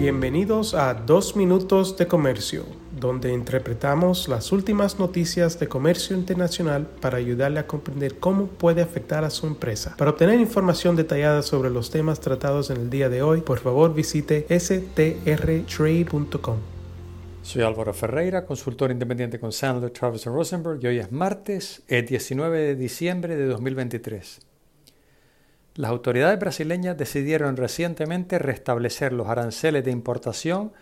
Bienvenidos a Dos Minutos de Comercio, donde interpretamos las últimas noticias de comercio internacional para ayudarle a comprender cómo puede afectar a su empresa. Para obtener información detallada sobre los temas tratados en el día de hoy, por favor visite strtrade.com. Soy Álvaro Ferreira, consultor independiente con Sandler, Travis Rosenberg y hoy es martes, el 19 de diciembre de 2023. Las autoridades brasileñas decidieron recientemente restablecer los aranceles de importación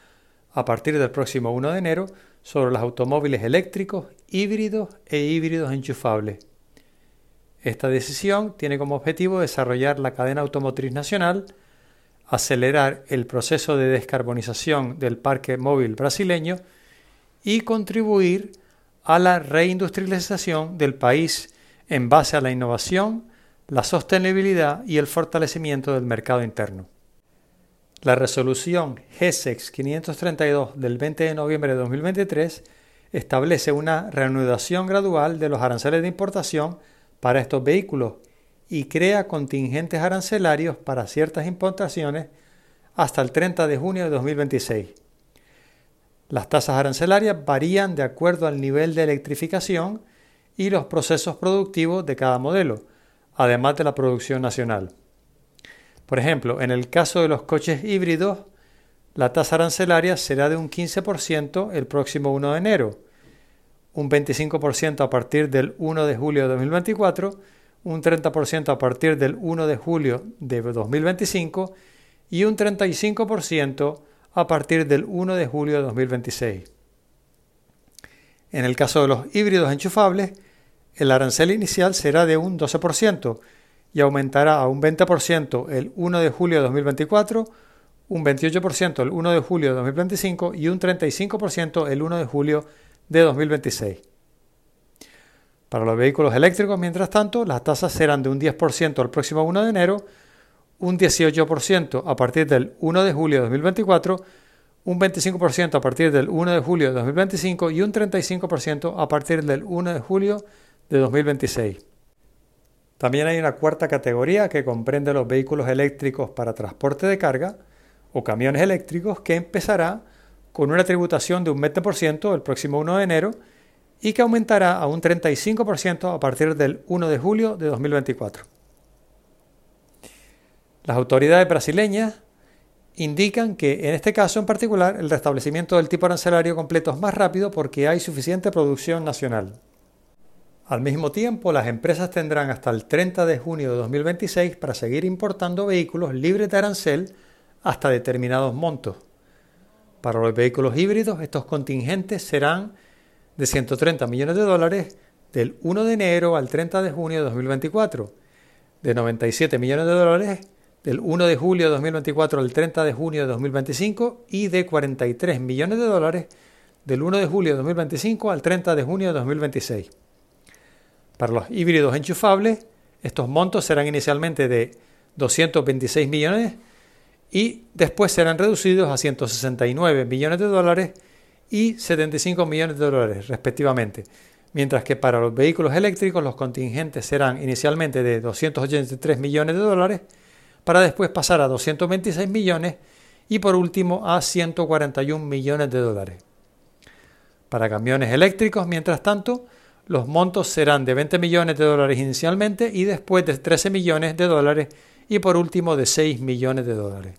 a partir del próximo 1 de enero sobre los automóviles eléctricos, híbridos e híbridos enchufables. Esta decisión tiene como objetivo desarrollar la cadena automotriz nacional, acelerar el proceso de descarbonización del parque móvil brasileño y contribuir a la reindustrialización del país en base a la innovación, la sostenibilidad y el fortalecimiento del mercado interno. La resolución GSEX 532 del 20 de noviembre de 2023 establece una reanudación gradual de los aranceles de importación para estos vehículos y crea contingentes arancelarios para ciertas importaciones hasta el 30 de junio de 2026. Las tasas arancelarias varían de acuerdo al nivel de electrificación y los procesos productivos de cada modelo, además de la producción nacional. Por ejemplo, en el caso de los coches híbridos, la tasa arancelaria será de un 15% el próximo 1 de enero, un 25% a partir del 1 de julio de 2024, un 30% a partir del 1 de julio de 2025 y un 35% a partir del 1 de julio de 2026. En el caso de los híbridos enchufables, el arancel inicial será de un 12% y aumentará a un 20% el 1 de julio de 2024, un 28% el 1 de julio de 2025 y un 35% el 1 de julio de 2026. Para los vehículos eléctricos, mientras tanto, las tasas serán de un 10% el próximo 1 de enero, un 18% a partir del 1 de julio de 2024, un 25% a partir del 1 de julio de 2025 y un 35% a partir del 1 de julio de 2026. También hay una cuarta categoría que comprende los vehículos eléctricos para transporte de carga o camiones eléctricos que empezará con una tributación de un 20% el próximo 1 de enero y que aumentará a un 35% a partir del 1 de julio de 2024. Las autoridades brasileñas indican que en este caso en particular el restablecimiento del tipo arancelario completo es más rápido porque hay suficiente producción nacional. Al mismo tiempo, las empresas tendrán hasta el 30 de junio de 2026 para seguir importando vehículos libres de arancel hasta determinados montos. Para los vehículos híbridos, estos contingentes serán de 130 millones de dólares del 1 de enero al 30 de junio de 2024, de 97 millones de dólares del 1 de julio de 2024 al 30 de junio de 2025 y de 43 millones de dólares del 1 de julio de 2025 al 30 de junio de 2026. Para los híbridos enchufables, estos montos serán inicialmente de 226 millones y después serán reducidos a 169 millones de dólares y 75 millones de dólares respectivamente, mientras que para los vehículos eléctricos los contingentes serán inicialmente de 283 millones de dólares para después pasar a 226 millones y por último a 141 millones de dólares. Para camiones eléctricos, mientras tanto, los montos serán de 20 millones de dólares inicialmente y después de 13 millones de dólares y por último de 6 millones de dólares.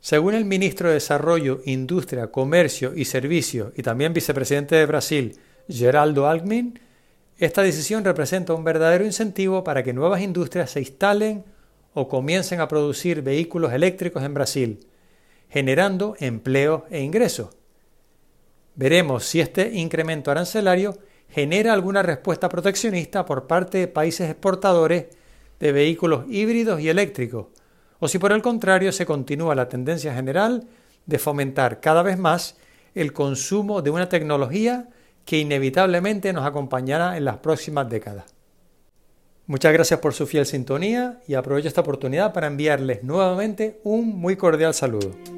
Según el ministro de Desarrollo, Industria, Comercio y Servicios y también vicepresidente de Brasil, Geraldo Alckmin, esta decisión representa un verdadero incentivo para que nuevas industrias se instalen o comiencen a producir vehículos eléctricos en Brasil, generando empleo e ingresos. Veremos si este incremento arancelario genera alguna respuesta proteccionista por parte de países exportadores de vehículos híbridos y eléctricos, o si por el contrario se continúa la tendencia general de fomentar cada vez más el consumo de una tecnología que inevitablemente nos acompañará en las próximas décadas. Muchas gracias por su fiel sintonía y aprovecho esta oportunidad para enviarles nuevamente un muy cordial saludo.